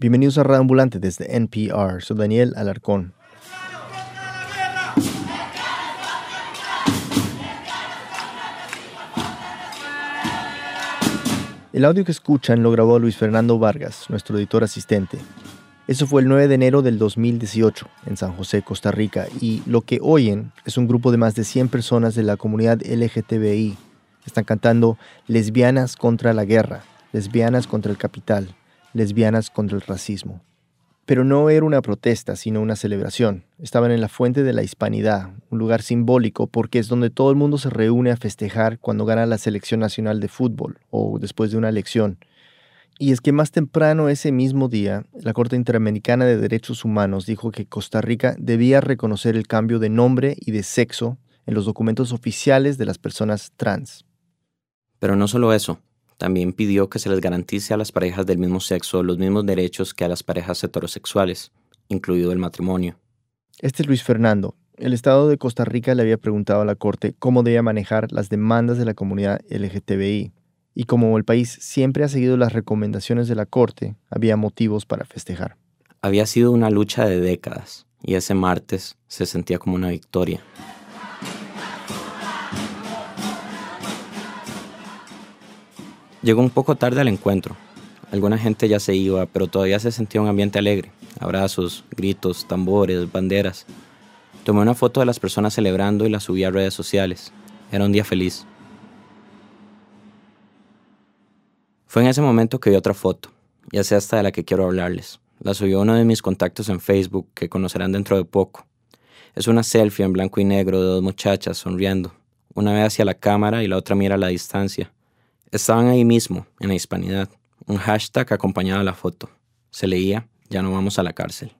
Bienvenidos a Radio Ambulante desde NPR. Soy Daniel Alarcón. El audio que escuchan lo grabó Luis Fernando Vargas, nuestro editor asistente. Eso fue el 9 de enero del 2018 en San José, Costa Rica, y lo que oyen es un grupo de más de 100 personas de la comunidad LGTBI. Están cantando Lesbianas contra la guerra, lesbianas contra el capital, lesbianas contra el racismo. Pero no era una protesta, sino una celebración. Estaban en la Fuente de la Hispanidad, un lugar simbólico porque es donde todo el mundo se reúne a festejar cuando gana la selección nacional de fútbol o después de una elección. Y es que más temprano ese mismo día, la Corte Interamericana de Derechos Humanos dijo que Costa Rica debía reconocer el cambio de nombre y de sexo en los documentos oficiales de las personas trans. Pero no solo eso, también pidió que se les garantice a las parejas del mismo sexo los mismos derechos que a las parejas heterosexuales, incluido el matrimonio. Este es Luis Fernando. El Estado de Costa Rica le había preguntado a la Corte cómo debía manejar las demandas de la comunidad LGTBI. Y como el país siempre ha seguido las recomendaciones de la Corte, había motivos para festejar. Había sido una lucha de décadas y ese martes se sentía como una victoria. Llegó un poco tarde al encuentro. Alguna gente ya se iba, pero todavía se sentía un ambiente alegre. Abrazos, gritos, tambores, banderas. Tomé una foto de las personas celebrando y la subí a redes sociales. Era un día feliz. Fue en ese momento que vi otra foto, ya sea esta de la que quiero hablarles. La subió uno de mis contactos en Facebook, que conocerán dentro de poco. Es una selfie en blanco y negro de dos muchachas sonriendo. Una ve hacia la cámara y la otra mira a la distancia. Estaban ahí mismo, en la hispanidad. Un hashtag acompañaba la foto. Se leía, ya no vamos a la cárcel.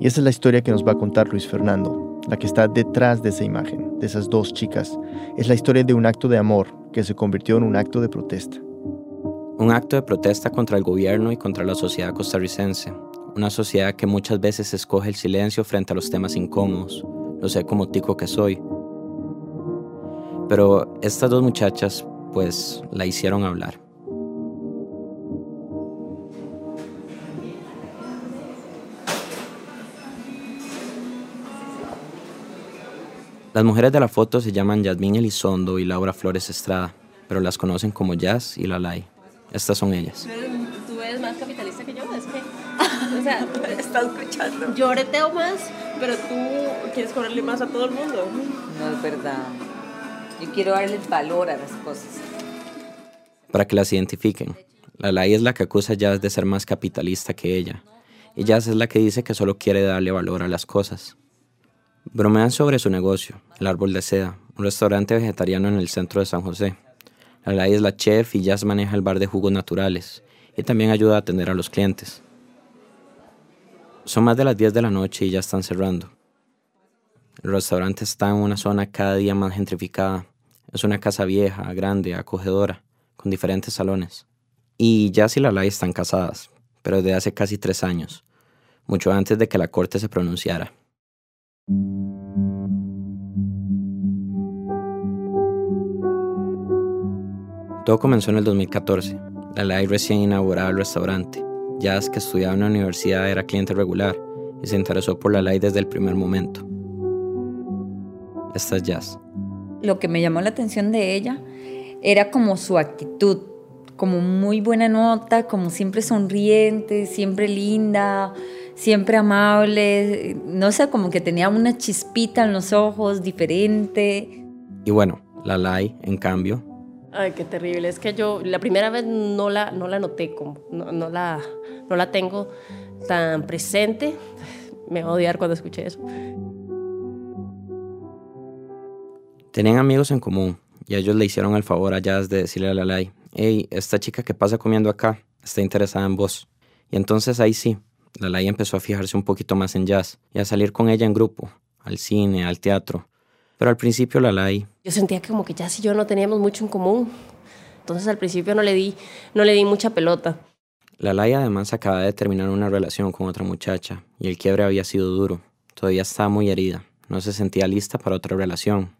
Y esa es la historia que nos va a contar Luis Fernando, la que está detrás de esa imagen, de esas dos chicas. Es la historia de un acto de amor que se convirtió en un acto de protesta. Un acto de protesta contra el gobierno y contra la sociedad costarricense, una sociedad que muchas veces escoge el silencio frente a los temas incómodos. Lo sé como tico que soy. Pero estas dos muchachas, pues, la hicieron hablar. Las mujeres de la foto se llaman Yasmín Elizondo y Laura Flores Estrada, pero las conocen como Jazz y Lalai. Estas son ellas. ¿Tú eres más capitalista o sea, está escuchando. Yo reteo más, pero tú quieres cobrarle más a todo el mundo. No es verdad. Yo quiero darle valor a las cosas. Para que las identifiquen. La ley es la que acusa a Jazz de ser más capitalista que ella. Y Jazz es la que dice que solo quiere darle valor a las cosas. Bromean sobre su negocio, el árbol de seda, un restaurante vegetariano en el centro de San José. La ley es la chef y Jazz maneja el bar de jugos naturales y también ayuda a atender a los clientes. Son más de las 10 de la noche y ya están cerrando. El restaurante está en una zona cada día más gentrificada. Es una casa vieja, grande, acogedora, con diferentes salones. Y Jazz y Lalai están casadas, pero desde hace casi tres años, mucho antes de que la corte se pronunciara. Todo comenzó en el 2014. Lalai recién inauguraba el restaurante Jazz, que estudiaba en la universidad, era cliente regular y se interesó por la ley desde el primer momento. Esta es Jazz. Lo que me llamó la atención de ella era como su actitud, como muy buena nota, como siempre sonriente, siempre linda, siempre amable, no sé, como que tenía una chispita en los ojos diferente. Y bueno, la Lai, en cambio, Ay, qué terrible. Es que yo la primera vez no la, no la noté, como, no, la, no la tengo tan presente. Me voy a odiar cuando escuché eso. Tenían amigos en común y ellos le hicieron el favor a Jazz de decirle a Lalai, hey, esta chica que pasa comiendo acá está interesada en vos. Y entonces ahí sí, Lalai empezó a fijarse un poquito más en Jazz y a salir con ella en grupo, al cine, al teatro. Pero al principio la Lai... Yo sentía que como que ya y yo no teníamos mucho en común. Entonces al principio no le di, no le di mucha pelota. La Lai además acaba de terminar una relación con otra muchacha y el quiebre había sido duro. Todavía estaba muy herida. No se sentía lista para otra relación.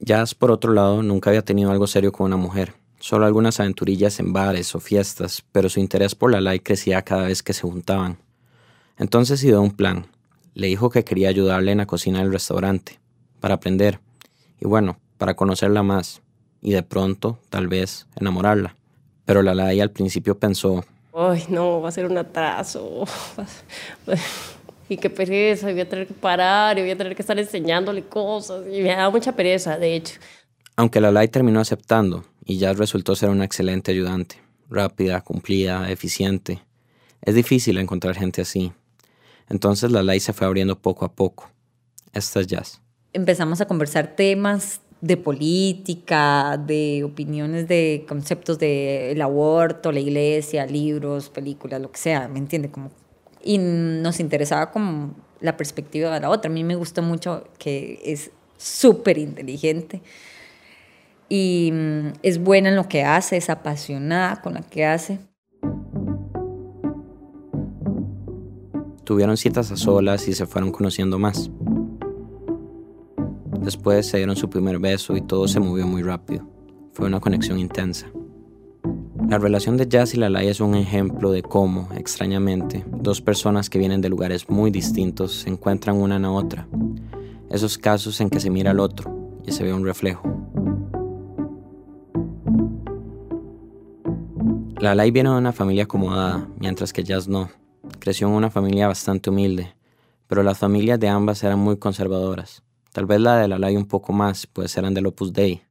Jazz, por otro lado, nunca había tenido algo serio con una mujer, solo algunas aventurillas en bares o fiestas, pero su interés por la Lai crecía cada vez que se juntaban. Entonces ideó un plan. Le dijo que quería ayudarle en la cocina del restaurante, para aprender, y bueno, para conocerla más, y de pronto, tal vez, enamorarla. Pero la Lai al principio pensó, Ay, no, va a ser un atraso. y qué pereza, voy a tener que parar, y voy a tener que estar enseñándole cosas. Y me da mucha pereza, de hecho. Aunque la Lai terminó aceptando, y ya resultó ser una excelente ayudante, rápida, cumplida, eficiente. Es difícil encontrar gente así. Entonces la Lai se fue abriendo poco a poco. Esta es Jazz. Empezamos a conversar temas de política, de opiniones de conceptos del aborto, la iglesia, libros, películas, lo que sea, ¿me entiende? Como, y nos interesaba como la perspectiva de la otra. A mí me gustó mucho que es súper inteligente y mm, es buena en lo que hace, es apasionada con lo que hace. Tuvieron citas a solas y se fueron conociendo más. Después se dieron su primer beso y todo se movió muy rápido. Fue una conexión intensa. La relación de Jazz y Lalai es un ejemplo de cómo, extrañamente, dos personas que vienen de lugares muy distintos se encuentran una en la otra. Esos casos en que se mira al otro y se ve un reflejo. Lalai viene de una familia acomodada, mientras que Jazz no. Creció en una familia bastante humilde, pero las familias de ambas eran muy conservadoras. Tal vez la de Lalai un poco más, pues eran del Opus Dei.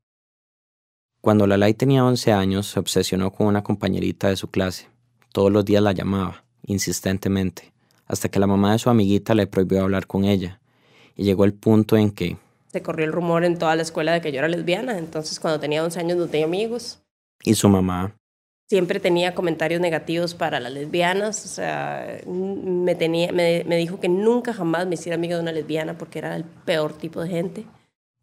Cuando Lalai tenía 11 años, se obsesionó con una compañerita de su clase. Todos los días la llamaba, insistentemente, hasta que la mamá de su amiguita le prohibió hablar con ella. Y llegó el punto en que... Se corrió el rumor en toda la escuela de que yo era lesbiana, entonces cuando tenía 11 años no tenía amigos. Y su mamá, siempre tenía comentarios negativos para las lesbianas, o sea, me, tenía, me, dijo que nunca jamás me hiciera amiga de una lesbiana porque era el peor tipo de gente.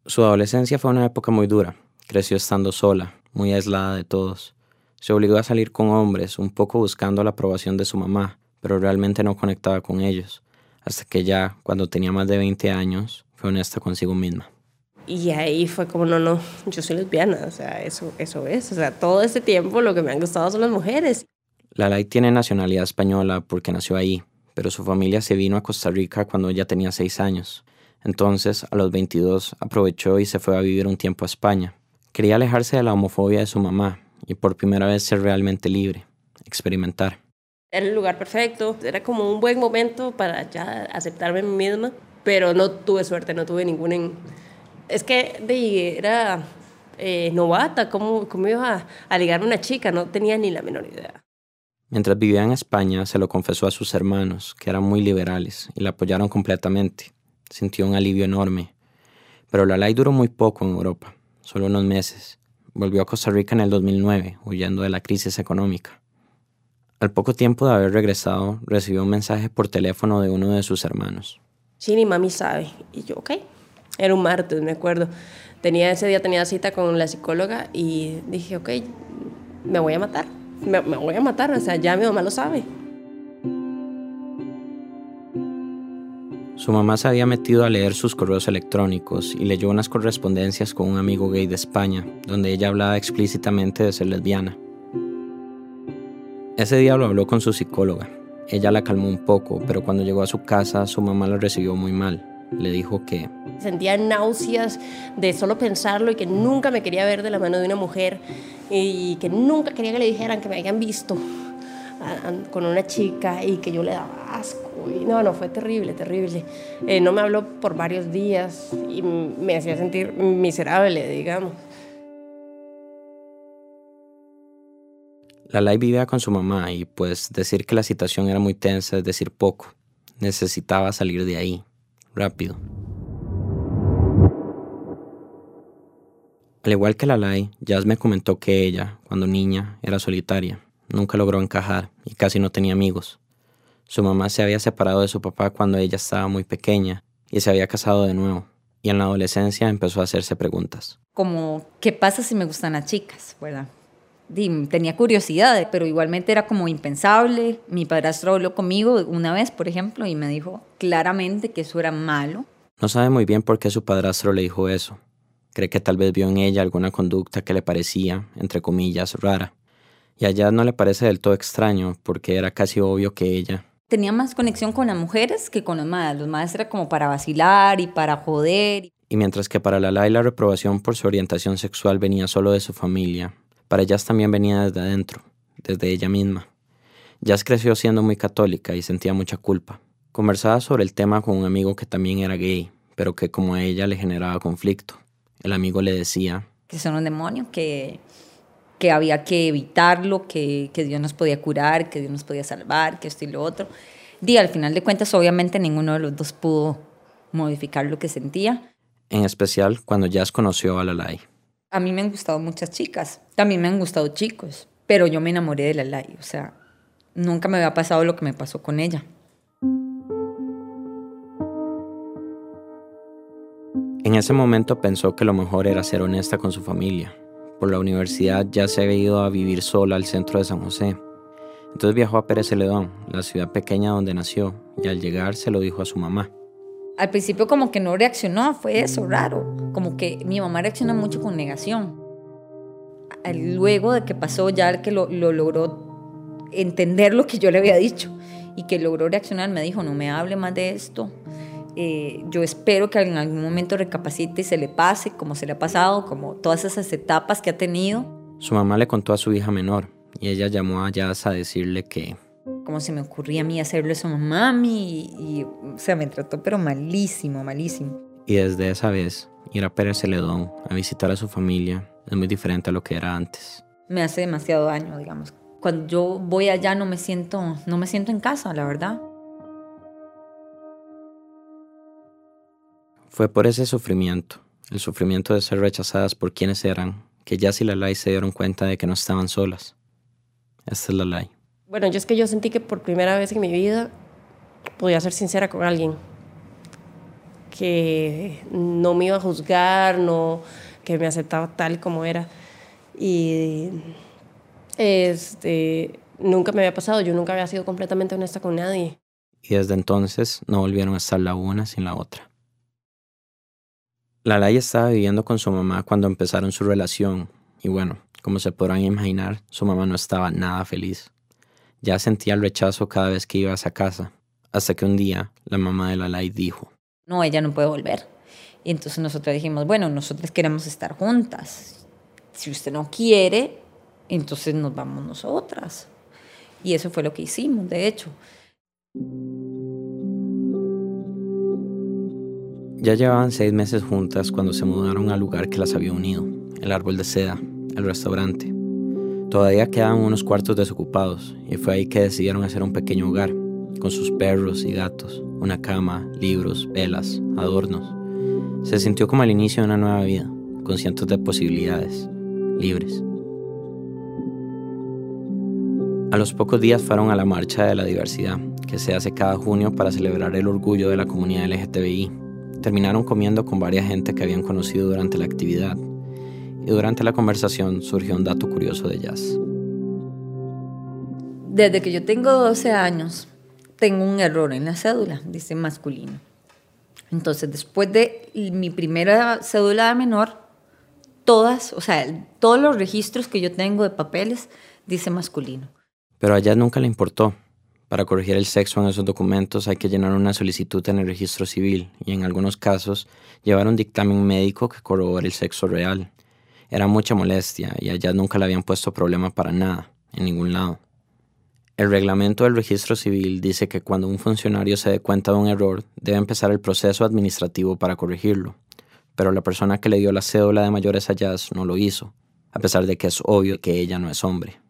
Su adolescencia fue una época muy dura, creció estando sola, muy aislada de todos. Se obligó a salir con hombres, un poco buscando la aprobación de su mamá, pero realmente no conectaba con ellos, hasta que ya, cuando tenía más de 20 años, fue honesta consigo misma. Y ahí fue como, no, no, yo soy lesbiana, o sea, eso, eso es. O sea, todo este tiempo lo que me han gustado son las mujeres. Lalai tiene nacionalidad española porque nació ahí, pero su familia se vino a Costa Rica cuando ella tenía seis años. Entonces, a los 22, aprovechó y se fue a vivir un tiempo a España. Quería alejarse de la homofobia de su mamá y por primera vez ser realmente libre, experimentar. Era el lugar perfecto, era como un buen momento para ya aceptarme a mí misma, pero no tuve suerte, no tuve ningún es que de, era eh, novata, ¿cómo, cómo iba a, ligarme a una chica? No tenía ni la menor idea. Mientras vivía en España, se lo confesó a sus hermanos, que eran muy liberales, y la apoyaron completamente. Sintió un alivio enorme. Pero la ley duró muy poco en Europa, solo unos meses. Volvió a Costa Rica en el 2009, huyendo de la crisis económica. Al poco tiempo de haber regresado, recibió un mensaje por teléfono de uno de sus hermanos. Sí, ni mami sabe. Y yo, ok, era un martes, me acuerdo. Tenía, ese día tenía cita con la psicóloga y dije, ok, me voy a matar. Me, me voy a matar, o sea, ya mi mamá lo sabe. Su mamá se había metido a leer sus correos electrónicos y leyó unas correspondencias con un amigo gay de España, donde ella hablaba explícitamente de ser lesbiana. Ese día lo habló con su psicóloga. Ella la calmó un poco, pero cuando llegó a su casa su mamá la recibió muy mal le dijo que... Sentía náuseas de solo pensarlo y que nunca me quería ver de la mano de una mujer y que nunca quería que le dijeran que me habían visto con una chica y que yo le daba asco. Y no, no, fue terrible, terrible. Eh, no me habló por varios días y me hacía sentir miserable, digamos. La Lai vivía con su mamá y pues decir que la situación era muy tensa es decir poco. Necesitaba salir de ahí rápido. Al igual que Lalai, Jazz me comentó que ella, cuando niña, era solitaria, nunca logró encajar y casi no tenía amigos. Su mamá se había separado de su papá cuando ella estaba muy pequeña y se había casado de nuevo. Y en la adolescencia empezó a hacerse preguntas. Como, ¿qué pasa si me gustan las chicas? ¿Verdad? tenía curiosidad, pero igualmente era como impensable. Mi padrastro habló conmigo una vez, por ejemplo, y me dijo claramente que eso era malo. No sabe muy bien por qué su padrastro le dijo eso, Cree que tal vez vio en ella alguna conducta que le parecía, entre comillas, rara. Y a Jazz no le parece del todo extraño, porque era casi obvio que ella... Tenía más conexión con las mujeres que con los madres. Los madres era como para vacilar y para joder. Y mientras que para Lala la reprobación por su orientación sexual venía solo de su familia, para Jazz también venía desde adentro, desde ella misma. Jazz creció siendo muy católica y sentía mucha culpa. Conversaba sobre el tema con un amigo que también era gay, pero que como a ella le generaba conflicto. El amigo le decía... Que son un demonio, que, que había que evitarlo, que, que Dios nos podía curar, que Dios nos podía salvar, que esto y lo otro. Y al final de cuentas, obviamente ninguno de los dos pudo modificar lo que sentía. En especial cuando Jazz conoció a Lalai. A mí me han gustado muchas chicas, también me han gustado chicos, pero yo me enamoré de Lalai, o sea, nunca me había pasado lo que me pasó con ella. Ese momento pensó que lo mejor era ser honesta con su familia. Por la universidad ya se había ido a vivir sola al centro de San José. Entonces viajó a Pérez Celedón, la ciudad pequeña donde nació, y al llegar se lo dijo a su mamá. Al principio como que no reaccionó, fue eso raro, como que mi mamá reacciona mucho con negación. Luego de que pasó ya que lo, lo logró entender lo que yo le había dicho y que logró reaccionar, me dijo, no me hable más de esto, eh, yo espero que en algún momento recapacite y se le pase, como se le ha pasado, como todas esas etapas que ha tenido. Su mamá le contó a su hija menor y ella llamó a Jazz a decirle que... Como se me ocurría a mí hacerle eso a mami y, o sea, me trató pero malísimo, malísimo. Y desde esa vez, ir a Pérez Celedón a visitar a su familia es muy diferente a lo que era antes. Me hace demasiado daño, digamos. Cuando yo voy allá no me siento, no me siento en casa, la verdad. Fue por ese sufrimiento, el sufrimiento de ser rechazadas por quienes eran, que Jazz y Lalai se dieron cuenta de que no estaban solas. Esta es Lalai. Bueno, yo es que yo sentí que por primera vez en mi vida podía ser sincera con alguien. Que no me iba a juzgar, no, que me aceptaba tal como era. Y este, nunca me había pasado, yo nunca había sido completamente honesta con nadie. Y desde entonces no volvieron a estar la una sin la otra. Lalai estaba viviendo con su mamá cuando empezaron su relación y bueno, como se podrán imaginar, su mamá no estaba nada feliz. Ya sentía el rechazo cada vez que iba a casa, hasta que un día la mamá de Lalai dijo, no, ella no puede volver. Y entonces nosotros dijimos, bueno, nosotros queremos estar juntas. Si usted no quiere, entonces nos vamos nosotras. Y eso fue lo que hicimos, de hecho. Ya llevaban seis meses juntas cuando se mudaron al lugar que las había unido, el árbol de seda, el restaurante. Todavía quedaban unos cuartos desocupados y fue ahí que decidieron hacer un pequeño hogar, con sus perros y gatos, una cama, libros, velas, adornos. Se sintió como el inicio de una nueva vida, con cientos de posibilidades, libres. A los pocos días fueron a la Marcha de la Diversidad, que se hace cada junio para celebrar el orgullo de la comunidad LGTBI terminaron comiendo con varias gente que habían conocido durante la actividad, y durante la conversación surgió un dato curioso de Jazz. Desde que yo tengo 12 años, tengo un error en la cédula, dice masculino. Entonces, después de mi primera cédula de menor, todas, o sea, todos los registros que yo tengo de papeles dice masculino. Pero a Jazz nunca le importó. Para corregir el sexo en esos documentos hay que llenar una solicitud en el registro civil y en algunos casos llevar un dictamen médico que corrobore el sexo real. Era mucha molestia y allá nunca le habían puesto problema para nada, en ningún lado. El reglamento del registro civil dice que cuando un funcionario se dé cuenta de un error, debe empezar el proceso administrativo para corregirlo, pero la persona que le dio la cédula de mayores a Jazz no lo hizo, a pesar de que es obvio que ella no es hombre.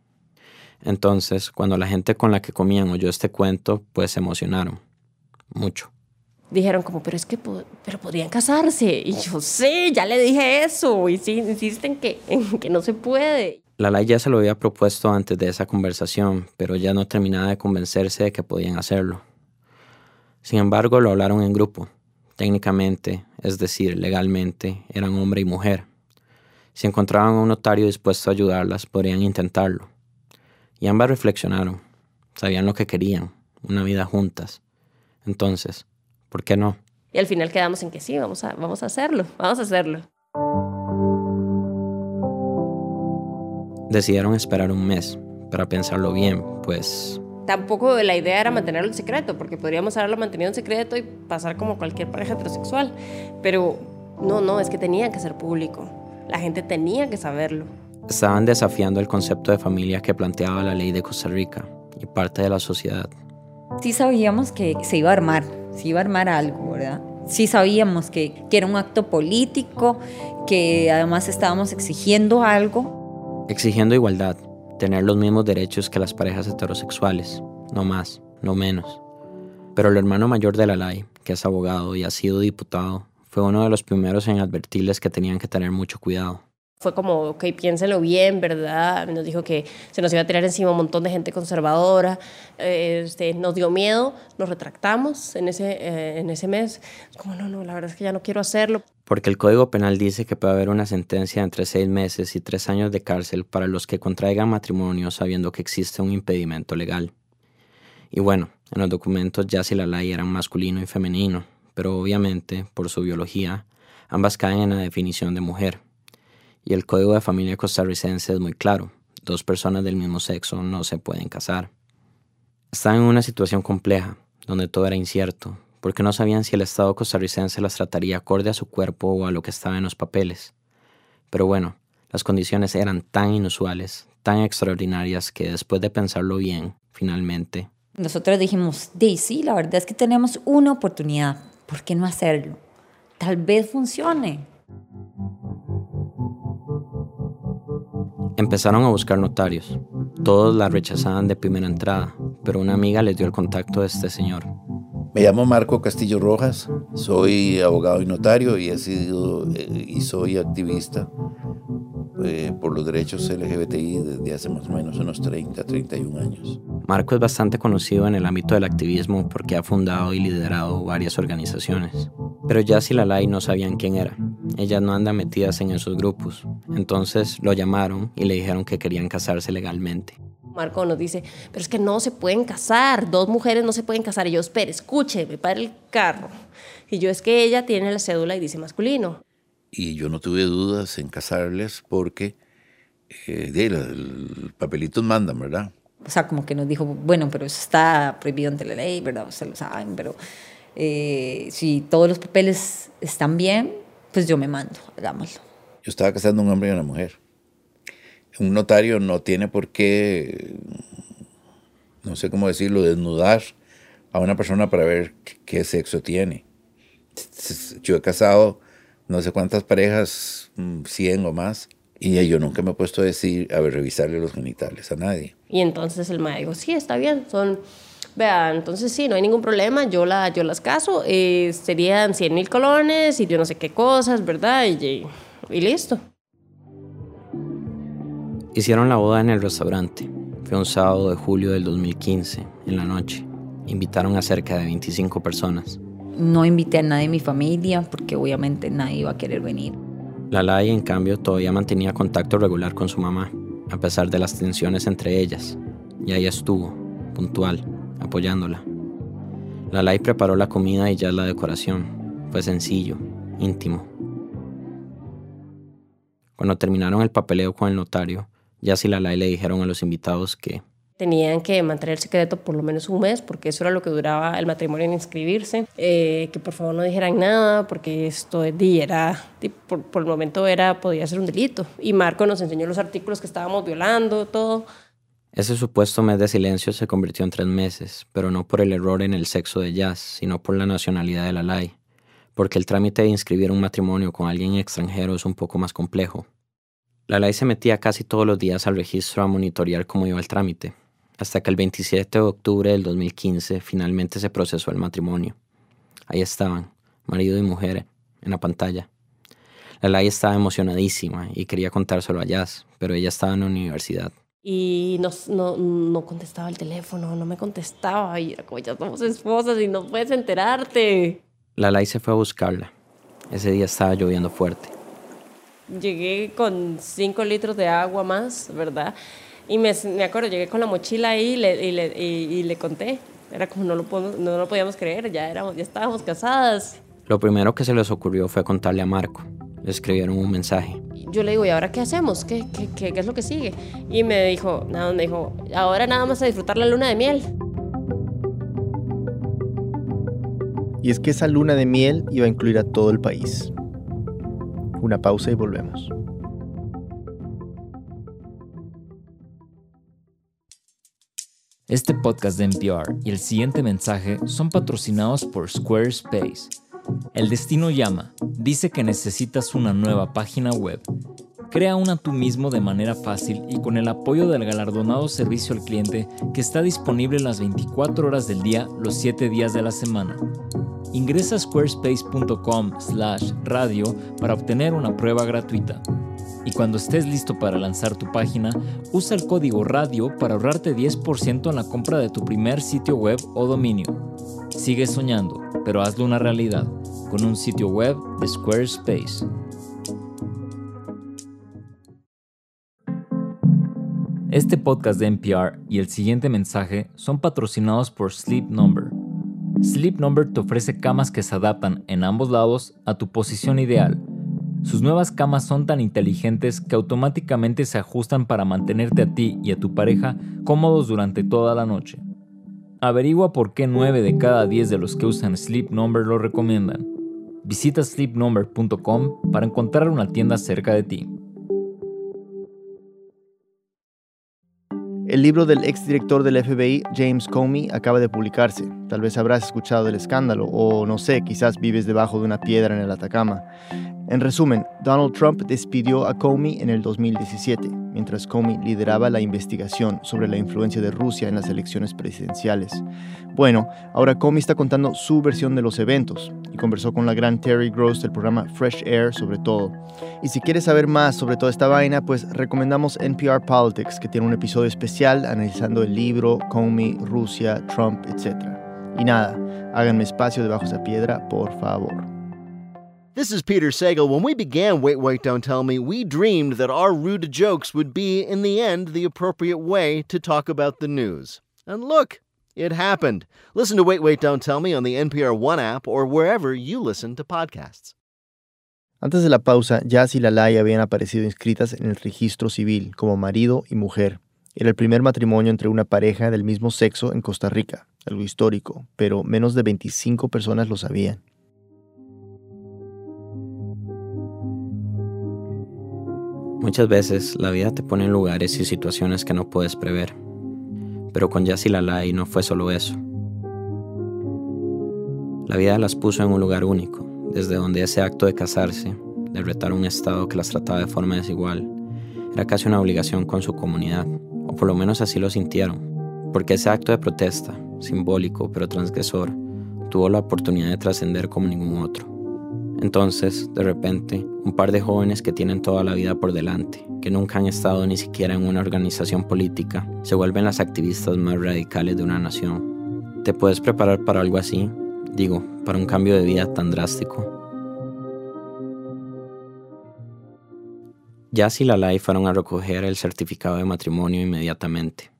Entonces, cuando la gente con la que comían oyó este cuento, pues se emocionaron. Mucho. Dijeron como, pero es que pero podrían casarse. Y yo, sí, ya le dije eso. Y sí, insisten que, en que no se puede. La ley ya se lo había propuesto antes de esa conversación, pero ya no terminaba de convencerse de que podían hacerlo. Sin embargo, lo hablaron en grupo. Técnicamente, es decir, legalmente, eran hombre y mujer. Si encontraban a un notario dispuesto a ayudarlas, podrían intentarlo. Y ambas reflexionaron. Sabían lo que querían, una vida juntas. Entonces, ¿por qué no? Y al final quedamos en que sí, vamos a, vamos a hacerlo, vamos a hacerlo. Decidieron esperar un mes para pensarlo bien, pues... Tampoco la idea era mantenerlo en secreto, porque podríamos haberlo mantenido en secreto y pasar como cualquier pareja heterosexual. Pero no, no, es que tenía que ser público. La gente tenía que saberlo. Estaban desafiando el concepto de familia que planteaba la ley de Costa Rica y parte de la sociedad. Sí sabíamos que se iba a armar, se iba a armar algo, ¿verdad? Sí sabíamos que, que era un acto político, que además estábamos exigiendo algo. Exigiendo igualdad, tener los mismos derechos que las parejas heterosexuales, no más, no menos. Pero el hermano mayor de la ley, que es abogado y ha sido diputado, fue uno de los primeros en advertirles que tenían que tener mucho cuidado. Fue como, ok, piénsenlo bien, ¿verdad? Nos dijo que se nos iba a tirar encima un montón de gente conservadora. Este, nos dio miedo, nos retractamos en ese, eh, en ese mes. Como, no, no, la verdad es que ya no quiero hacerlo. Porque el Código Penal dice que puede haber una sentencia entre seis meses y tres años de cárcel para los que contraigan matrimonio sabiendo que existe un impedimento legal. Y bueno, en los documentos ya si la ley eran masculino y femenino, pero obviamente, por su biología, ambas caen en la definición de mujer y el Código de Familia costarricense es muy claro. Dos personas del mismo sexo no se pueden casar. Estaban en una situación compleja, donde todo era incierto, porque no sabían si el Estado costarricense las trataría acorde a su cuerpo o a lo que estaba en los papeles. Pero bueno, las condiciones eran tan inusuales, tan extraordinarias, que después de pensarlo bien, finalmente... Nosotros dijimos, Daisy, la verdad es que tenemos una oportunidad, ¿por qué no hacerlo? Tal vez funcione. Empezaron a buscar notarios. Todos la rechazaban de primera entrada, pero una amiga les dio el contacto de este señor. Me llamo Marco Castillo Rojas, soy abogado y notario y he sido eh, y soy activista eh, por los derechos LGBTI desde hace más o menos unos 30, 31 años. Marco es bastante conocido en el ámbito del activismo porque ha fundado y liderado varias organizaciones. Pero Jazz y Lalai no sabían quién era. Ellas no andan metidas en esos grupos. Entonces lo llamaron y le dijeron que querían casarse legalmente. Marco nos dice, pero es que no se pueden casar, dos mujeres no se pueden casar. Y yo, espere, escuche, me para el carro. Y yo, es que ella tiene la cédula y dice masculino. Y yo no tuve dudas en casarles porque eh, de, el papelitos mandan, ¿verdad? O sea, como que nos dijo, bueno, pero eso está prohibido ante la ley, ¿verdad? Se lo saben, pero eh, si todos los papeles están bien, pues yo me mando, hagámoslo. Yo estaba casando a un hombre y una mujer. Un notario no tiene por qué, no sé cómo decirlo, desnudar a una persona para ver qué sexo tiene. Yo he casado no sé cuántas parejas, 100 o más, y yo nunca me he puesto a decir, a ver, revisarle los genitales a nadie. Y entonces el médico, sí, está bien, son Vea, entonces sí, no hay ningún problema, yo, la, yo las caso, eh, serían 100 mil colones y yo no sé qué cosas, ¿verdad? Y, y listo. Hicieron la boda en el restaurante. Fue un sábado de julio del 2015, en la noche. Invitaron a cerca de 25 personas. No invité a nadie de mi familia porque obviamente nadie iba a querer venir. La Lai, en cambio, todavía mantenía contacto regular con su mamá, a pesar de las tensiones entre ellas. Y ahí estuvo, puntual, apoyándola. Lalai preparó la comida y ya la decoración. Fue sencillo, íntimo. Cuando terminaron el papeleo con el notario, Jazz y Lalai le dijeron a los invitados que tenían que mantener el secreto por lo menos un mes, porque eso era lo que duraba el matrimonio en inscribirse, eh, que por favor no dijeran nada, porque esto era, por, por, el momento era, podía ser un delito. Y Marco nos enseñó los artículos que estábamos violando, todo. Ese supuesto mes de silencio se convirtió en tres meses, pero no por el error en el sexo de Jazz, sino por la nacionalidad de la ley, porque el trámite de inscribir un matrimonio con alguien extranjero es un poco más complejo. La ley se metía casi todos los días al registro a monitorear cómo iba el trámite, hasta que el 27 de octubre del 2015 finalmente se procesó el matrimonio. Ahí estaban, marido y mujer, en la pantalla. La ley estaba emocionadísima y quería contárselo a Jazz, pero ella estaba en la universidad y no, no, no, contestaba el teléfono, no me contestaba y era como ya somos esposas y no puedes enterarte. La Lai se fue a buscarla. Ese día estaba lloviendo fuerte. Llegué con cinco litros de agua más, ¿verdad? Y me, me acuerdo, llegué con la mochila ahí y le, y le, y, le conté. Era como no lo, podemos, no lo podíamos creer, ya, éramos, ya estábamos casadas. Lo primero que se les ocurrió fue contarle a Marco, Le escribieron un mensaje. Yo le digo, ¿y ahora qué hacemos? ¿Qué, qué, qué, qué es lo que sigue? Y me dijo, nada, me dijo, ahora nada más a disfrutar la luna de miel. Y es que esa luna de miel iba a incluir a todo el país. Una pausa y volvemos. Este podcast de NPR y el siguiente mensaje son patrocinados por Squarespace. El destino llama. Dice que necesitas una nueva página web. Crea una tú mismo de manera fácil y con el apoyo del galardonado servicio al cliente que está disponible las 24 horas del día, los 7 días de la semana. Ingresa a squarespace.com/radio para obtener una prueba gratuita. Y cuando estés listo para lanzar tu página, usa el código radio para ahorrarte 10% en la compra de tu primer sitio web o dominio. Sigue soñando, pero hazlo una realidad con un sitio web de Squarespace. Este podcast de NPR y el siguiente mensaje son patrocinados por Sleep Number. Sleep Number te ofrece camas que se adaptan en ambos lados a tu posición ideal sus nuevas camas son tan inteligentes que automáticamente se ajustan para mantenerte a ti y a tu pareja cómodos durante toda la noche. Averigua por qué 9 de cada 10 de los que usan Sleep Number lo recomiendan. Visita sleepnumber.com para encontrar una tienda cerca de ti. El libro del exdirector del FBI, James Comey, acaba de publicarse. Tal vez habrás escuchado del escándalo o no sé, quizás vives debajo de una piedra en el Atacama. En resumen, Donald Trump despidió a Comey en el 2017, mientras Comey lideraba la investigación sobre la influencia de Rusia en las elecciones presidenciales. Bueno, ahora Comey está contando su versión de los eventos y conversó con la gran Terry Gross del programa Fresh Air sobre todo. Y si quieres saber más sobre toda esta vaina, pues recomendamos NPR Politics, que tiene un episodio especial analizando el libro Comey, Rusia, Trump, etc. Y nada, háganme espacio debajo de esa piedra, por favor. This is Peter Sagal. When we began Wait, Wait, Don't Tell Me, we dreamed that our rude jokes would be, in the end, the appropriate way to talk about the news. And look, it happened. Listen to Wait, Wait, Don't Tell Me on the NPR One app or wherever you listen to podcasts. Antes de la pausa, Jazz y Lalai habían aparecido inscritas en el registro civil como marido y mujer. Era el primer matrimonio entre una pareja del mismo sexo en Costa Rica, algo histórico, pero menos de 25 personas lo sabían. Muchas veces la vida te pone en lugares y situaciones que no puedes prever. Pero con Yassi Lalai no fue solo eso. La vida las puso en un lugar único, desde donde ese acto de casarse, de retar un Estado que las trataba de forma desigual, era casi una obligación con su comunidad, o por lo menos así lo sintieron, porque ese acto de protesta, simbólico pero transgresor, tuvo la oportunidad de trascender como ningún otro. Entonces, de repente, un par de jóvenes que tienen toda la vida por delante, que nunca han estado ni siquiera en una organización política, se vuelven las activistas más radicales de una nación. ¿Te puedes preparar para algo así? Digo, para un cambio de vida tan drástico. Jazz y Lalai fueron a recoger el certificado de matrimonio inmediatamente.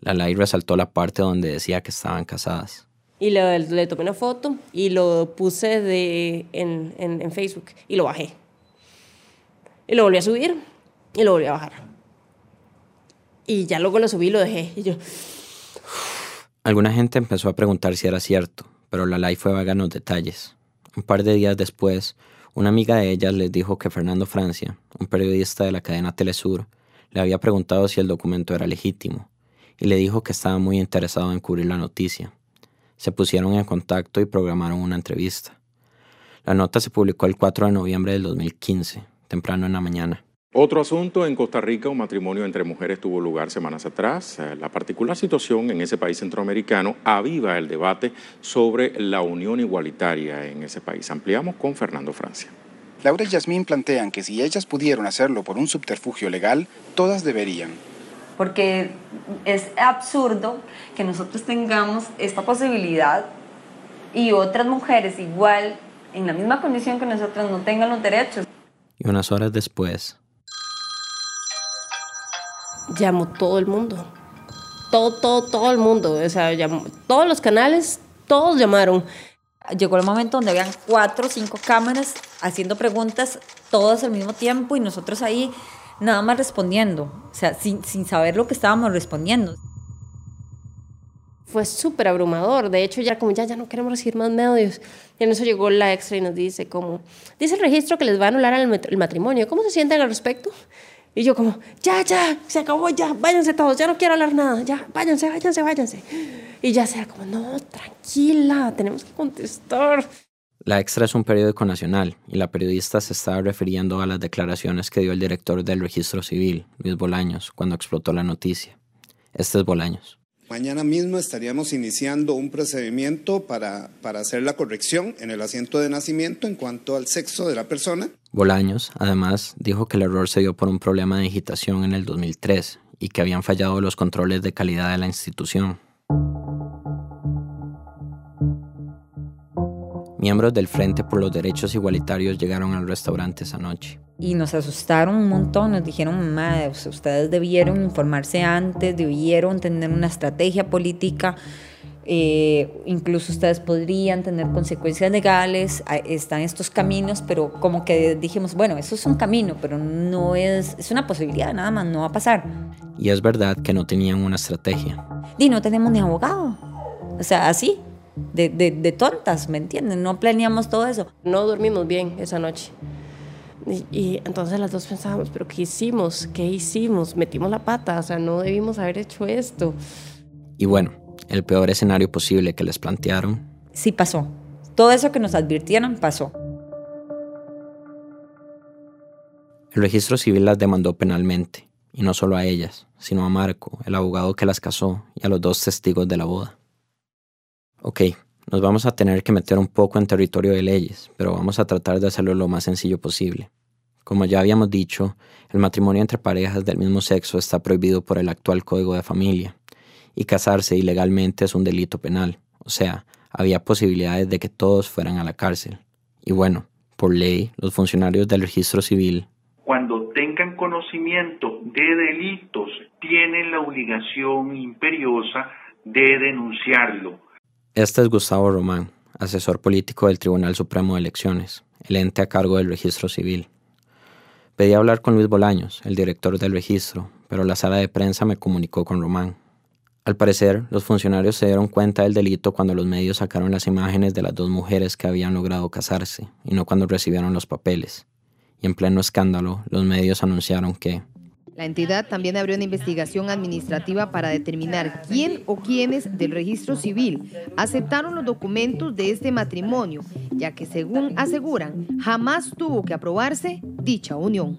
Lalai resaltó la parte donde decía que estaban casadas y le, le, tomé una foto y lo puse de, en, en, en, Facebook y lo bajé. Y lo volví a subir y lo volví a bajar. Y ya luego lo subí y lo dejé. Y yo... Alguna gente empezó a preguntar si era cierto, pero la live fue vaga en los detalles. Un par de días después, una amiga de ellas les dijo que Fernando Francia, un periodista de la cadena Telesur, le había preguntado si el documento era legítimo, y le dijo que estaba muy interesado en cubrir la noticia se pusieron en contacto y programaron una entrevista. La nota se publicó el 4 de noviembre del 2015, temprano en la mañana. Otro asunto, en Costa Rica un matrimonio entre mujeres tuvo lugar semanas atrás. Eh, la particular situación en ese país centroamericano aviva el debate sobre la unión igualitaria en ese país. Ampliamos con Fernando Francia. Laura y Yasmín plantean que si ellas pudieron hacerlo por un subterfugio legal, todas deberían porque es absurdo que nosotros tengamos esta posibilidad y otras mujeres igual, en la misma condición que nosotros, no tengan los derechos. Y unas horas después... Llamó todo el mundo. Todo, todo, todo el mundo. O sea, llamó, todos los canales, todos llamaron. Llegó el momento donde habían cuatro o cinco cámaras haciendo preguntas todas al mismo tiempo y nosotros ahí nada más respondiendo, o sea, sin, sin saber lo que estábamos respondiendo. Fue súper abrumador, de hecho ya como ya, ya no queremos recibir más medios. Y en eso llegó la extra y nos dice como, dice el registro que les va a anular el matrimonio, ¿cómo se sienten al respecto? Y yo como, ya, ya, se acabó, ya, váyanse todos, ya no quiero hablar nada, ya, váyanse, váyanse, váyanse. Y ya sea como, no, tranquila, tenemos que contestar. La Extra es un periódico nacional y la periodista se estaba refiriendo a las declaraciones que dio el director del registro civil, Luis Bolaños, cuando explotó la noticia. Este es Bolaños. Mañana mismo estaríamos iniciando un procedimiento para, para hacer la corrección en el asiento de nacimiento en cuanto al sexo de la persona. Bolaños, además, dijo que el error se dio por un problema de digitación en el 2003 y que habían fallado los controles de calidad de la institución. Miembros del Frente por los Derechos Igualitarios llegaron al restaurante esa noche. Y nos asustaron un montón, nos dijeron, madre, ustedes debieron informarse antes, debieron tener una estrategia política, eh, incluso ustedes podrían tener consecuencias legales, están estos caminos, pero como que dijimos, bueno, eso es un camino, pero no es, es una posibilidad, nada más, no va a pasar. Y es verdad que no tenían una estrategia. Y no tenemos ni abogado, o sea, así, de, de, tontas, ¿me entienden? No planeamos todo eso. No dormimos bien esa noche. Y, entonces las dos pensábamos, pero ¿qué hicimos? ¿Qué hicimos? Metimos la pata, o sea, no debimos haber hecho esto. Y bueno, el peor escenario posible que les plantearon. Sí pasó. Todo eso que nos advirtieron pasó. El registro civil las demandó penalmente, y no solo a ellas, sino a Marco, el abogado que las casó, y a los dos testigos de la boda. Ok, nos vamos a tener que meter un poco en territorio de leyes, pero vamos a tratar de hacerlo lo más sencillo posible. Como ya habíamos dicho, el matrimonio entre parejas del mismo sexo está prohibido por el actual Código de Familia, y casarse ilegalmente es un delito penal, o sea, había posibilidades de que todos fueran a la cárcel. Y bueno, por ley, los funcionarios del registro civil cuando tengan conocimiento de delitos, tienen la obligación imperiosa de denunciarlo este es Gustavo Román, asesor político del Tribunal Supremo de Elecciones, el ente a cargo del registro civil. Pedí hablar con Luis Bolaños, el director del registro, pero la sala de prensa me comunicó con Román. Al parecer, los funcionarios se dieron cuenta del delito cuando los medios sacaron las imágenes de las dos mujeres que habían logrado casarse, y no cuando recibieron los papeles. Y en pleno escándalo, los medios anunciaron que la entidad también abrió una investigación administrativa para determinar quién o quiénes del registro civil aceptaron los documentos de este matrimonio, ya que según aseguran, jamás tuvo que aprobarse dicha unión.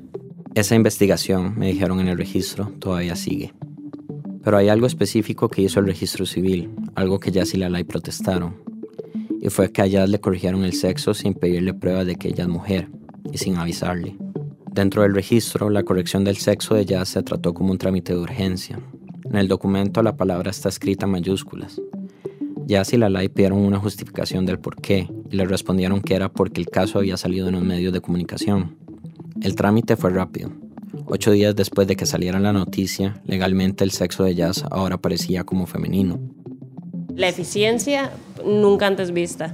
Esa investigación, me dijeron en el registro, todavía sigue. Pero hay algo específico que hizo el registro civil, algo que Jazz y Lalai protestaron. Y fue que a le corrigieron el sexo sin pedirle pruebas de que ella es mujer y sin avisarle. Dentro del registro, la corrección del sexo de Jazz se trató como un trámite de urgencia. En el documento la palabra está escrita en mayúsculas. Jazz y Lalai pidieron una justificación del por qué y le respondieron que era porque el caso había salido en los medios de comunicación. El trámite fue rápido. Ocho días después de que saliera la noticia, legalmente el sexo de Jazz ahora parecía como femenino. La eficiencia nunca antes vista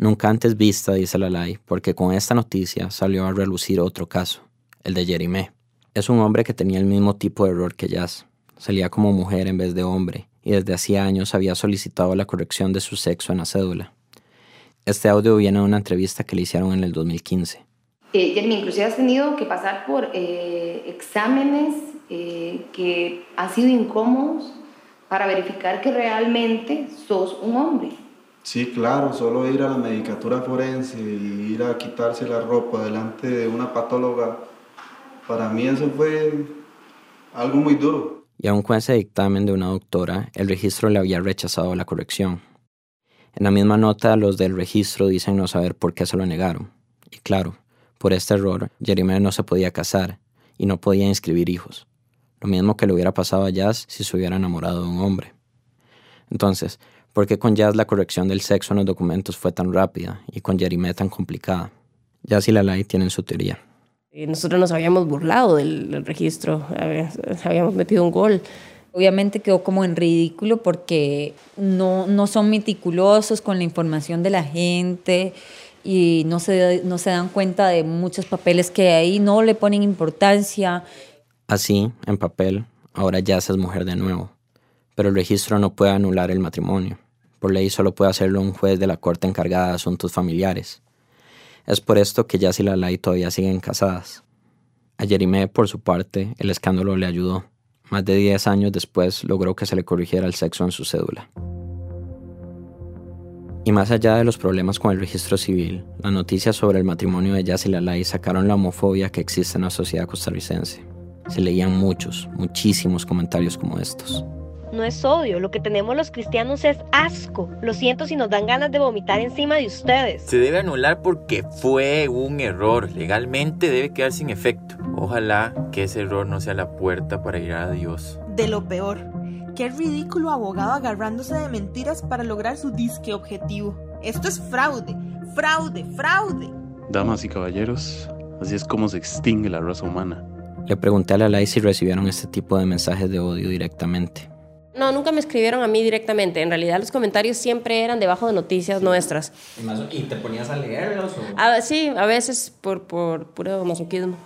Nunca antes vista, dice Lalai, porque con esta noticia salió a relucir otro caso, el de Jerime. Es un hombre que tenía el mismo tipo de error que Jazz. Salía como mujer en vez de hombre, y desde hacía años había solicitado la corrección de su sexo en la cédula. Este audio viene de una entrevista que le hicieron en el 2015. Eh, Jeremy, inclusive has tenido que pasar por eh, exámenes eh, que han sido incómodos para verificar que realmente sos un hombre. Sí, claro, solo ir a la medicatura forense y ir a quitarse la ropa delante de una patóloga, para mí eso fue algo muy duro. Y aun con ese dictamen de una doctora, el registro le había rechazado la corrección. En la misma nota, los del registro dicen no saber por qué se lo negaron. Y claro, por este error, Jeremy no se podía casar y no podía inscribir hijos. Lo mismo que le hubiera pasado a Jazz si se hubiera enamorado de un hombre. Entonces, ¿Por qué con Jazz la corrección del sexo en los documentos fue tan rápida y con Jerime tan complicada? Jazz y Lalai tienen su teoría. Nosotros nos habíamos burlado del, registro, habíamos metido un gol. Obviamente quedó como en ridículo porque no, no son meticulosos con la información de la gente, y no se, no se dan cuenta de muchos papeles que ahí no le ponen importancia. Así, en papel, ahora Jazz es mujer de nuevo, pero el registro no puede anular el matrimonio. Por ley solo puede hacerlo un juez de la corte encargada de asuntos familiares. Es por esto que Jazz y Lalai todavía siguen casadas. A Jerime, por su parte, el escándalo le ayudó. Más de 10 años después logró que se le corrigiera el sexo en su cédula. Y más allá de los problemas con el registro civil, las noticias sobre el matrimonio de Jazz y Lalai sacaron la homofobia que existe en la sociedad costarricense. Se leían muchos, muchísimos comentarios como estos. No es odio, lo que tenemos los cristianos es asco. Lo siento si nos dan ganas de vomitar encima de ustedes. Se debe anular porque fue un error. Legalmente debe quedar sin efecto. Ojalá que ese error no sea la puerta para ir a Dios. De lo peor. Qué ridículo abogado agarrándose de mentiras para lograr su disque objetivo. Esto es fraude, fraude, fraude. Damas y caballeros, así es como se extingue la raza humana. Le pregunté a la ley si recibieron este tipo de mensajes de odio directamente. No, nunca me escribieron a mí directamente. En realidad los comentarios siempre eran debajo de noticias nuestras. ¿Y te ponías a leerlos? sí, a veces por, por puro masoquismo.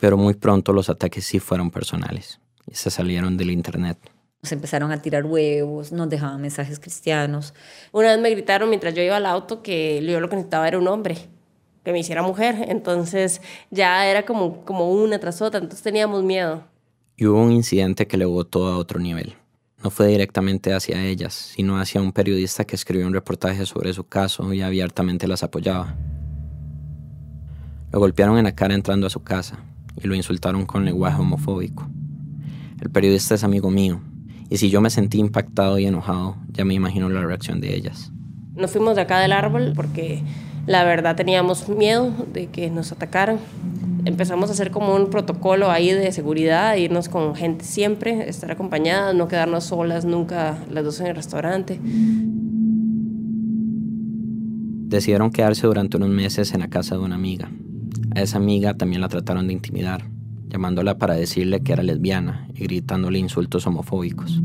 Pero muy pronto los ataques sí fueron personales y se salieron del internet. Nos empezaron a tirar huevos, nos dejaban mensajes cristianos. Una vez me gritaron mientras yo iba al auto que yo lo que necesitaba era un hombre, que me hiciera mujer. Entonces ya era como, como una tras otra, entonces teníamos miedo. Y hubo un incidente que le botó a otro nivel. No fue directamente hacia ellas, sino hacia un periodista que escribió un reportaje sobre su caso y abiertamente las apoyaba. Lo golpearon en la cara entrando a su casa y lo insultaron con lenguaje homofóbico. El periodista es amigo mío y si yo me sentí impactado y enojado, ya me imagino la reacción de ellas. Nos fuimos de acá del árbol porque la verdad teníamos miedo de que nos atacaran. Empezamos a hacer como un protocolo ahí de seguridad, irnos con gente siempre, estar acompañadas, no quedarnos solas nunca las dos en el restaurante. Decidieron quedarse durante unos meses en la casa de una amiga. A esa amiga también la trataron de intimidar llamándola para decirle que era lesbiana y gritándole insultos homofóbicos.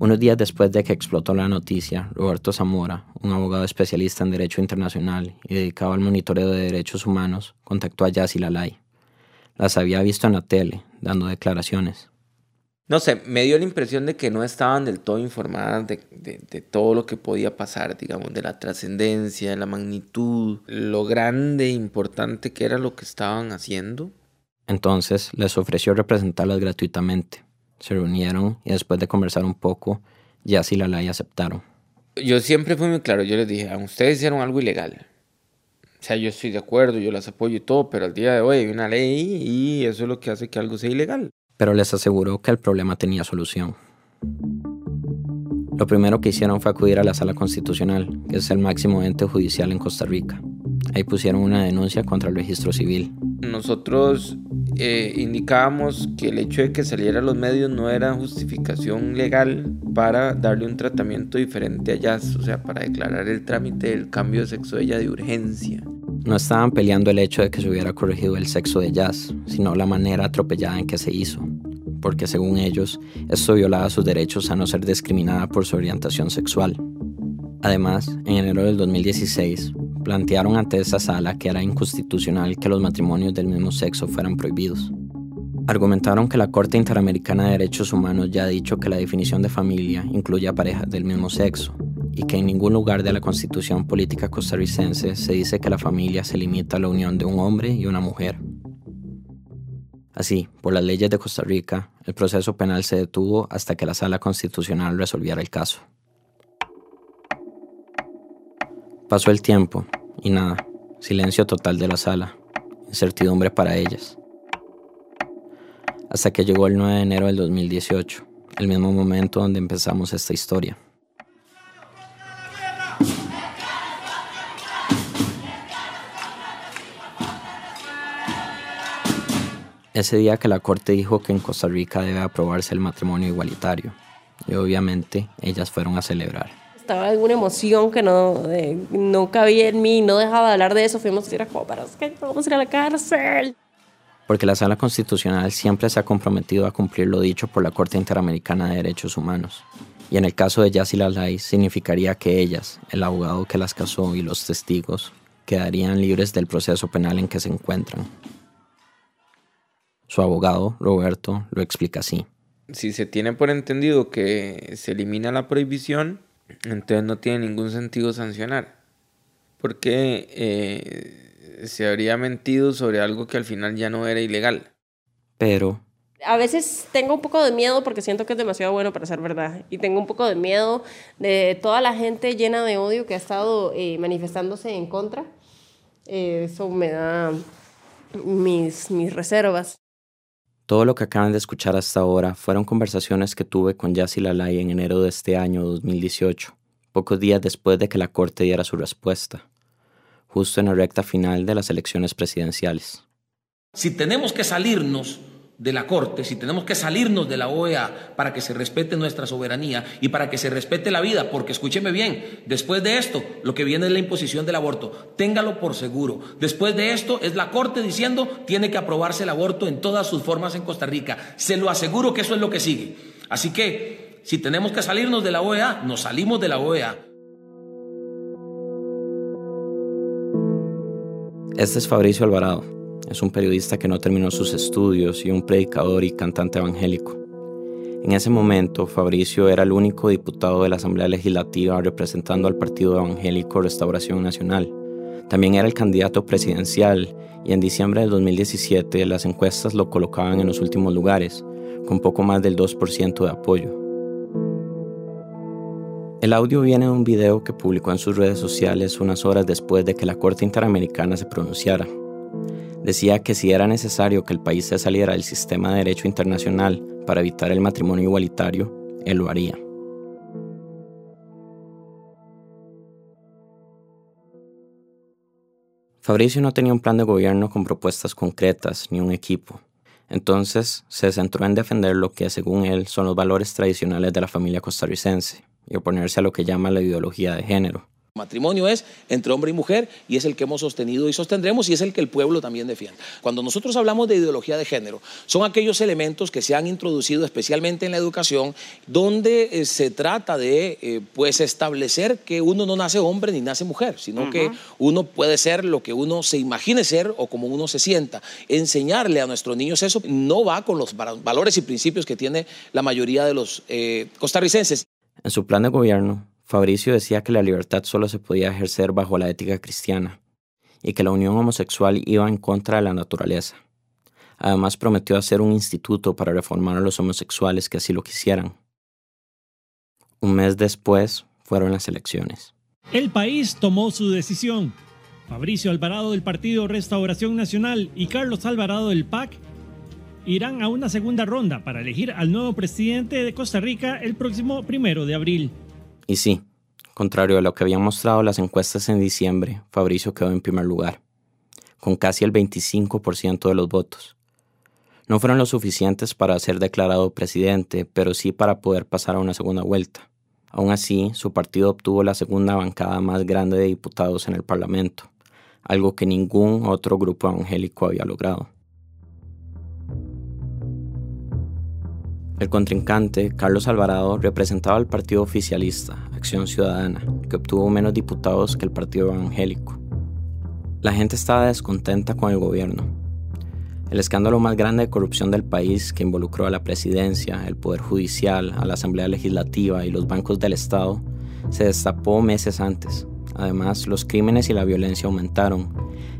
Unos días después de que explotó la noticia, Roberto Zamora, un abogado especialista en Derecho Internacional y dedicado al monitoreo de derechos humanos, contactó a Yassi Lalay. Las había visto en la tele, dando declaraciones no sé, me dio la impresión de que no estaban del todo informadas de, todo lo que podía pasar, digamos, de la trascendencia, de la magnitud, lo grande e importante que era lo que estaban haciendo. Entonces les ofreció representarlas gratuitamente. Se reunieron y después de conversar un poco, ya y la ley aceptaron. Yo siempre fui muy claro, yo les dije, a ustedes hicieron algo ilegal. O sea, yo estoy de acuerdo, yo las apoyo y todo, pero al día de hoy hay una ley y eso es lo que hace que algo sea ilegal pero les aseguró que el problema tenía solución. Lo primero que hicieron fue acudir a la Sala Constitucional, que es el máximo ente judicial en Costa Rica. Ahí pusieron una denuncia contra el registro civil. Nosotros eh, indicábamos que el hecho de que saliera a los medios no era justificación legal para darle un tratamiento diferente a Jazz, o sea, para declarar el trámite del cambio de sexo de ella de urgencia. No estaban peleando el hecho de que se hubiera corregido el sexo de Jazz, sino la manera atropellada en que se hizo, porque según ellos, esto violaba sus derechos a no ser discriminada por su orientación sexual. Además, en enero del 2016, plantearon ante esa sala que era inconstitucional que los matrimonios del mismo sexo fueran prohibidos. Argumentaron que la Corte Interamericana de Derechos Humanos ya ha dicho que la definición de familia incluye a parejas del mismo sexo, y que en ningún lugar de la constitución política costarricense se dice que la familia se limita a la unión de un hombre y una mujer. Así, por las leyes de Costa Rica, el proceso penal se detuvo hasta que la sala constitucional resolviera el caso. Pasó el tiempo y nada, silencio total de la sala, incertidumbre para ellas. Hasta que llegó el 9 de enero del 2018, el mismo momento donde empezamos esta historia. ese día que la corte dijo que en Costa Rica debe aprobarse el matrimonio igualitario. Y obviamente ellas fueron a celebrar. Estaba alguna emoción que no, no cabía en mí, no dejaba de hablar de eso. Fuimos a ir a para vamos a ir a la cárcel. Porque la Sala Constitucional siempre se ha comprometido a cumplir lo dicho por la Corte Interamericana de Derechos Humanos. Y en el caso de Yassi Lalay significaría que ellas, el abogado que las casó y los testigos quedarían libres del proceso penal en que se encuentran. Su abogado, Roberto, lo explica así. Si se tiene por entendido que se elimina la prohibición, entonces no tiene ningún sentido sancionar. Porque eh, se habría mentido sobre algo que al final ya no era ilegal. Pero a veces tengo un poco de miedo porque siento que es demasiado bueno para ser verdad. Y tengo un poco de miedo de toda la gente llena de odio que ha estado eh, manifestándose en contra. Eh, eso me da mis, mis reservas. Todo lo que acaban de escuchar hasta ahora fueron conversaciones que tuve con Yassi Lalay en enero de este año 2018, pocos días después de que la Corte diera su respuesta, justo en la recta final de las elecciones presidenciales. Si tenemos que salirnos de la Corte, si tenemos que salirnos de la OEA para que se respete nuestra soberanía y para que se respete la vida, porque escúcheme bien, después de esto lo que viene es la imposición del aborto, téngalo por seguro. Después de esto es la Corte diciendo tiene que aprobarse el aborto en todas sus formas en Costa Rica. Se lo aseguro que eso es lo que sigue. Así que si tenemos que salirnos de la OEA, nos salimos de la OEA. Este es Fabricio Alvarado es un periodista que no terminó sus estudios y un predicador y cantante evangélico. En ese momento, Fabricio era el único diputado de la Asamblea Legislativa representando al Partido Evangélico Restauración Nacional. También era el candidato presidencial y en diciembre del 2017 las encuestas lo colocaban en los últimos lugares, con poco más del 2% de apoyo. El audio viene de un video que publicó en sus redes sociales unas horas después de que la Corte Interamericana se pronunciara decía que si era necesario que el país se saliera del sistema de derecho internacional para evitar el matrimonio igualitario, él lo haría. Fabricio no tenía un plan de gobierno con propuestas concretas ni un equipo. Entonces se centró en defender lo que, según él, son los valores tradicionales de la familia costarricense y oponerse a lo que llama la ideología de género, Matrimonio es entre hombre y mujer y es el que hemos sostenido y sostendremos y es el que el pueblo también defiende. Cuando nosotros hablamos de ideología de género, son aquellos elementos que se han introducido especialmente en la educación donde eh, se trata de eh, pues establecer que uno no nace hombre ni nace mujer, sino que uno puede ser lo que uno se imagine ser o como uno se sienta. Enseñarle a nuestros niños eso no va con los valores y principios que tiene la mayoría de los eh, costarricenses. En su plan de gobierno, Fabricio decía que la libertad solo se podía ejercer bajo la ética cristiana y que la unión homosexual iba en contra de la naturaleza. Además prometió hacer un instituto para reformar a los homosexuales que así lo quisieran. Un mes después fueron las elecciones. El país tomó su decisión. Fabricio Alvarado del Partido Restauración Nacional y Carlos Alvarado del PAC irán a una segunda ronda para elegir al nuevo presidente de Costa Rica el próximo primero de abril. Y sí, contrario a lo que habían mostrado las encuestas en diciembre, Fabricio quedó en primer lugar, con casi el 25% de los votos. No fueron lo suficientes para ser declarado presidente, pero sí para poder pasar a una segunda vuelta. Aún así, su partido obtuvo la segunda bancada más grande de diputados en el Parlamento, algo que ningún otro grupo evangélico había logrado. El contrincante, Carlos Alvarado, representaba al partido oficialista, Acción Ciudadana, que obtuvo menos diputados que el partido evangélico. La gente estaba descontenta con el gobierno. El escándalo más grande de corrupción del país, que involucró a la presidencia, el Poder Judicial, a la Asamblea Legislativa y los bancos del Estado, se destapó meses antes. Además, los crímenes y la violencia aumentaron,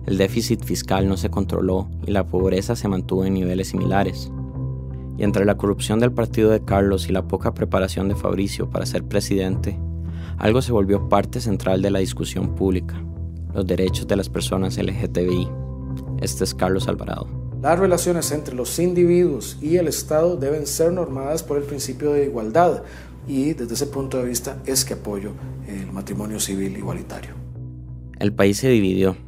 el déficit fiscal no se controló y la pobreza se mantuvo en niveles similares y entre la corrupción del partido de Carlos y la poca preparación de Fabricio para ser presidente, algo se volvió parte central de la discusión pública, los derechos de las personas LGTBI. Este es Carlos Alvarado. Las relaciones entre los individuos y el Estado deben ser normadas por el principio de igualdad y desde ese punto de vista es que apoyo el matrimonio civil igualitario. El país se dividió.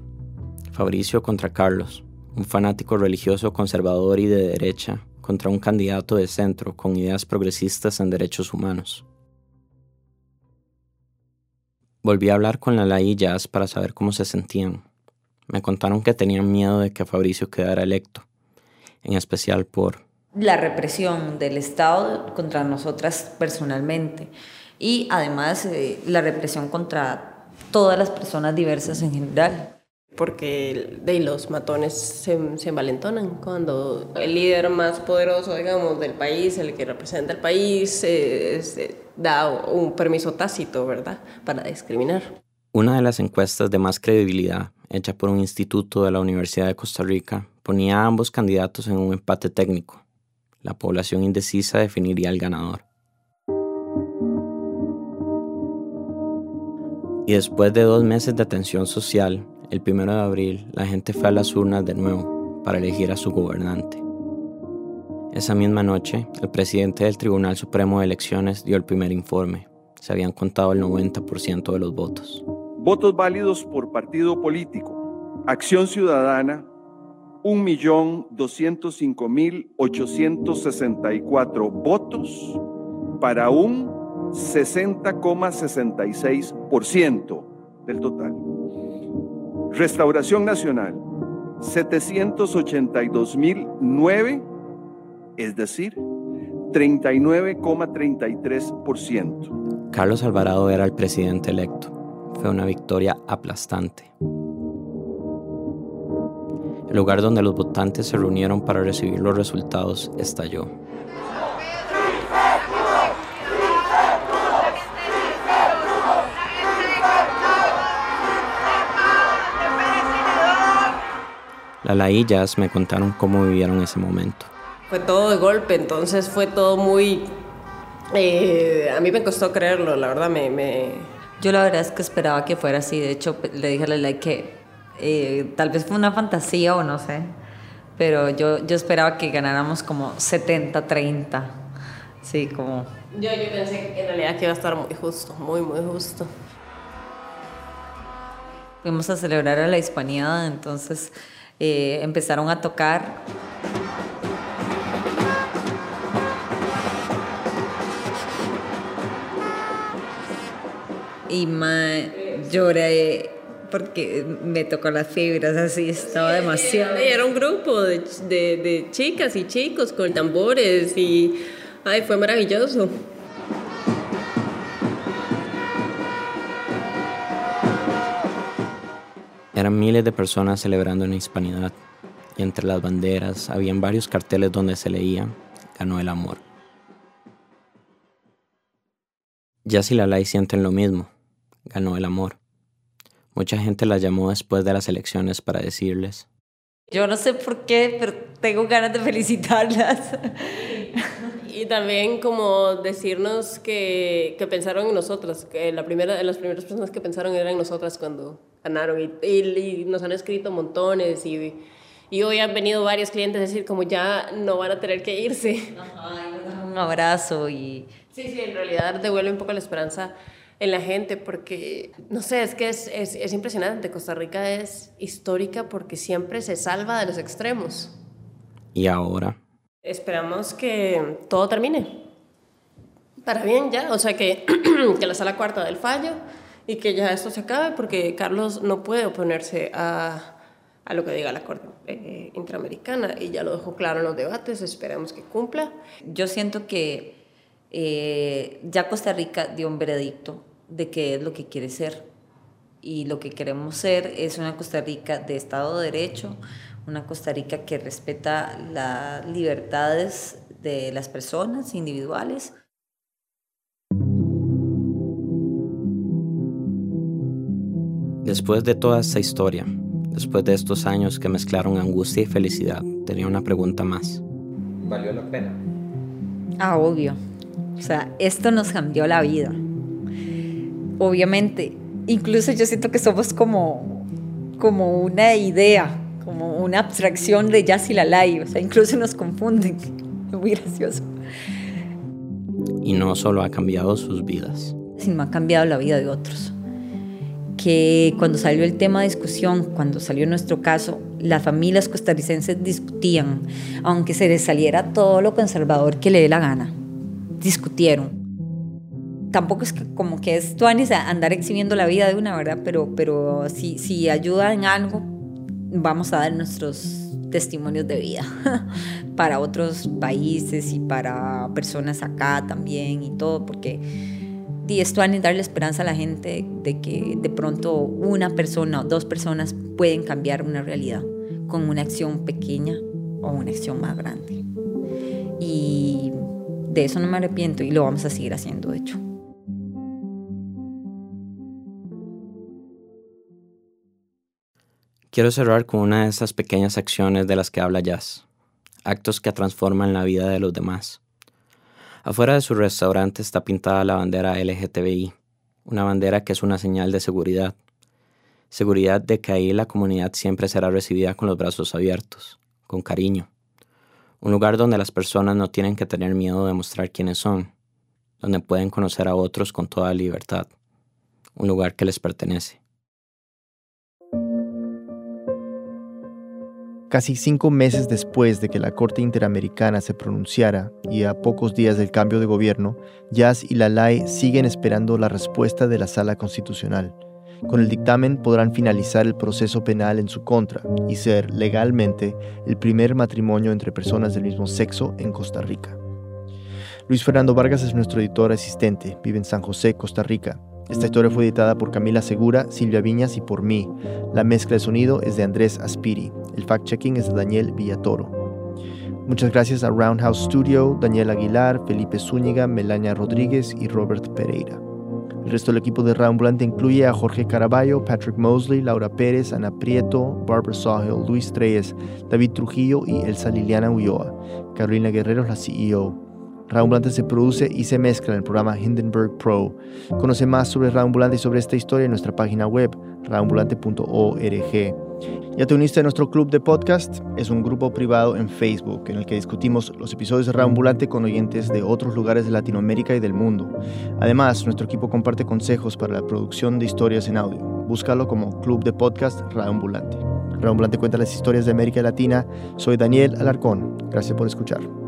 Fabricio contra Carlos, un fanático religioso conservador y de derecha contra un candidato de centro con ideas progresistas en derechos humanos. Volví a hablar con la y Jazz para saber cómo se sentían. Me contaron que tenían miedo de que Fabricio quedara electo, en especial por la represión del Estado contra nosotras personalmente y además eh, la represión contra todas las personas diversas en general. Porque de los matones se, se envalentonan cuando el líder más poderoso, digamos, del país, el que representa el país, eh, da un permiso tácito, ¿verdad?, para discriminar. Una de las encuestas de más credibilidad, hecha por un instituto de la Universidad de Costa Rica, ponía a ambos candidatos en un empate técnico. La población indecisa definiría al ganador. Y después de dos meses de atención social, el primero de abril, la gente fue a las urnas de nuevo para elegir a su gobernante. Esa misma noche, el presidente del Tribunal Supremo de Elecciones dio el primer informe. Se habían contado el 90% de los votos. Votos válidos por partido político. Acción Ciudadana, 1.205.864 votos para un 60,66% del total. Restauración Nacional, 782.009, es decir, 39,33%. Carlos Alvarado era el presidente electo. Fue una victoria aplastante. El lugar donde los votantes se reunieron para recibir los resultados estalló. La laillas me contaron cómo vivieron ese momento. Fue todo de golpe, entonces fue todo muy... Eh, a mí me costó creerlo, la verdad me, me, Yo la verdad es que esperaba que fuera así, de hecho le dije a la ley que eh, tal vez fue una fantasía o no sé, pero yo, yo esperaba que ganáramos como 70-30, sí, como... Yo, yo pensé que en realidad que iba a estar muy justo, muy, muy justo. Fuimos a celebrar a la hispanidad, entonces eh, empezaron a tocar. Y ma, lloré porque me tocó las fibras, así estaba demasiado. Era un grupo de, de, de chicas y chicos con tambores y ay, fue maravilloso. Eran miles de personas celebrando en hispanidad y entre las banderas habían varios carteles donde se leía ganó el amor. Ya si la ley sienten lo mismo, ganó el amor. Mucha gente la llamó después de las elecciones para decirles. Yo no sé por qué, pero tengo ganas de felicitarlas. Y también como decirnos que, que pensaron en nosotras, que la primera, las primeras personas que pensaron eran nosotras cuando ganaron y, y, nos han escrito montones y, y, hoy han venido varios clientes a decir como ya no van a tener que irse. un abrazo y... Sí, sí, en realidad devuelve un poco la esperanza en la gente porque, no sé, es que es, es, es impresionante. Costa Rica es histórica porque siempre se salva de los extremos. ¿Y ahora? Esperamos que todo termine. Para bien ya, o sea que, que la sala cuarta del fallo y que ya esto se acabe porque Carlos no puede oponerse a, a lo que diga la Corte eh, Interamericana y ya lo dejó claro en los debates, esperamos que cumpla. Yo siento que eh, ya Costa Rica dio un veredicto de qué es lo que quiere ser y lo que queremos ser es una Costa Rica de Estado de Derecho, una Costa Rica que respeta las libertades de las personas individuales. Después de toda esta historia, después de estos años que mezclaron angustia y felicidad, tenía una pregunta más. ¿Valió la pena? Ah, obvio. O sea, esto nos cambió la vida. Obviamente, incluso yo siento que somos como, como una idea, como una abstracción de Jazz y la Lai, o sea, incluso nos confunden. Muy gracioso. Y no solo ha cambiado sus vidas, sino ha cambiado la vida de otros. Que cuando salió el tema de discusión, cuando salió nuestro caso, las familias costarricenses discutían, aunque se les saliera todo lo conservador que le dé la gana. Discutieron. Tampoco es que, como que es tuanis andar exhibiendo la vida de una, ¿verdad? Pero, pero si, si ayuda en algo, vamos a dar nuestros testimonios de vida para otros países y para personas acá también y todo, porque y esto es darle esperanza a la gente de que de pronto una persona o dos personas pueden cambiar una realidad con una acción pequeña o una acción más grande. Y de eso no me arrepiento y lo vamos a seguir haciendo, de hecho. Quiero cerrar con una de esas pequeñas acciones de las que habla Jazz, actos que transforman la vida de los demás. Afuera de su restaurante está pintada la bandera LGTBI, una bandera que es una señal de seguridad, seguridad de que ahí la comunidad siempre será recibida con los brazos abiertos, con cariño, un lugar donde las personas no tienen que tener miedo de mostrar quiénes son, donde pueden conocer a otros con toda libertad, un lugar que les pertenece. Casi cinco meses después de que la Corte Interamericana se pronunciara y a pocos días del cambio de gobierno, Jazz y Lalai siguen esperando la respuesta de la Sala Constitucional. Con el dictamen podrán finalizar el proceso penal en su contra y ser legalmente el primer matrimonio entre personas del mismo sexo en Costa Rica. Luis Fernando Vargas es nuestro editor asistente, vive en San José, Costa Rica, esta historia fue editada por Camila Segura, Silvia Viñas y por mí. La mezcla de sonido es de Andrés Aspiri. El fact-checking es de Daniel Villatoro. Muchas gracias a Roundhouse Studio, Daniel Aguilar, Felipe Zúñiga, Melania Rodríguez y Robert Pereira. El resto del equipo de Roundblante incluye a Jorge Caraballo, Patrick Mosley, Laura Pérez, Ana Prieto, Barbara Sawhill, Luis Treyes, David Trujillo y Elsa Liliana Ulloa. Carolina Guerrero la CEO. Raambulante se produce y se mezcla en el programa Hindenburg Pro. Conoce más sobre Raambulante y sobre esta historia en nuestra página web, raambulante.org. ¿Ya te uniste a nuestro club de podcast? Es un grupo privado en Facebook en el que discutimos los episodios de Raambulante con oyentes de otros lugares de Latinoamérica y del mundo. Además, nuestro equipo comparte consejos para la producción de historias en audio. Búscalo como Club de Podcast Raambulante. Raambulante cuenta las historias de América Latina. Soy Daniel Alarcón. Gracias por escuchar.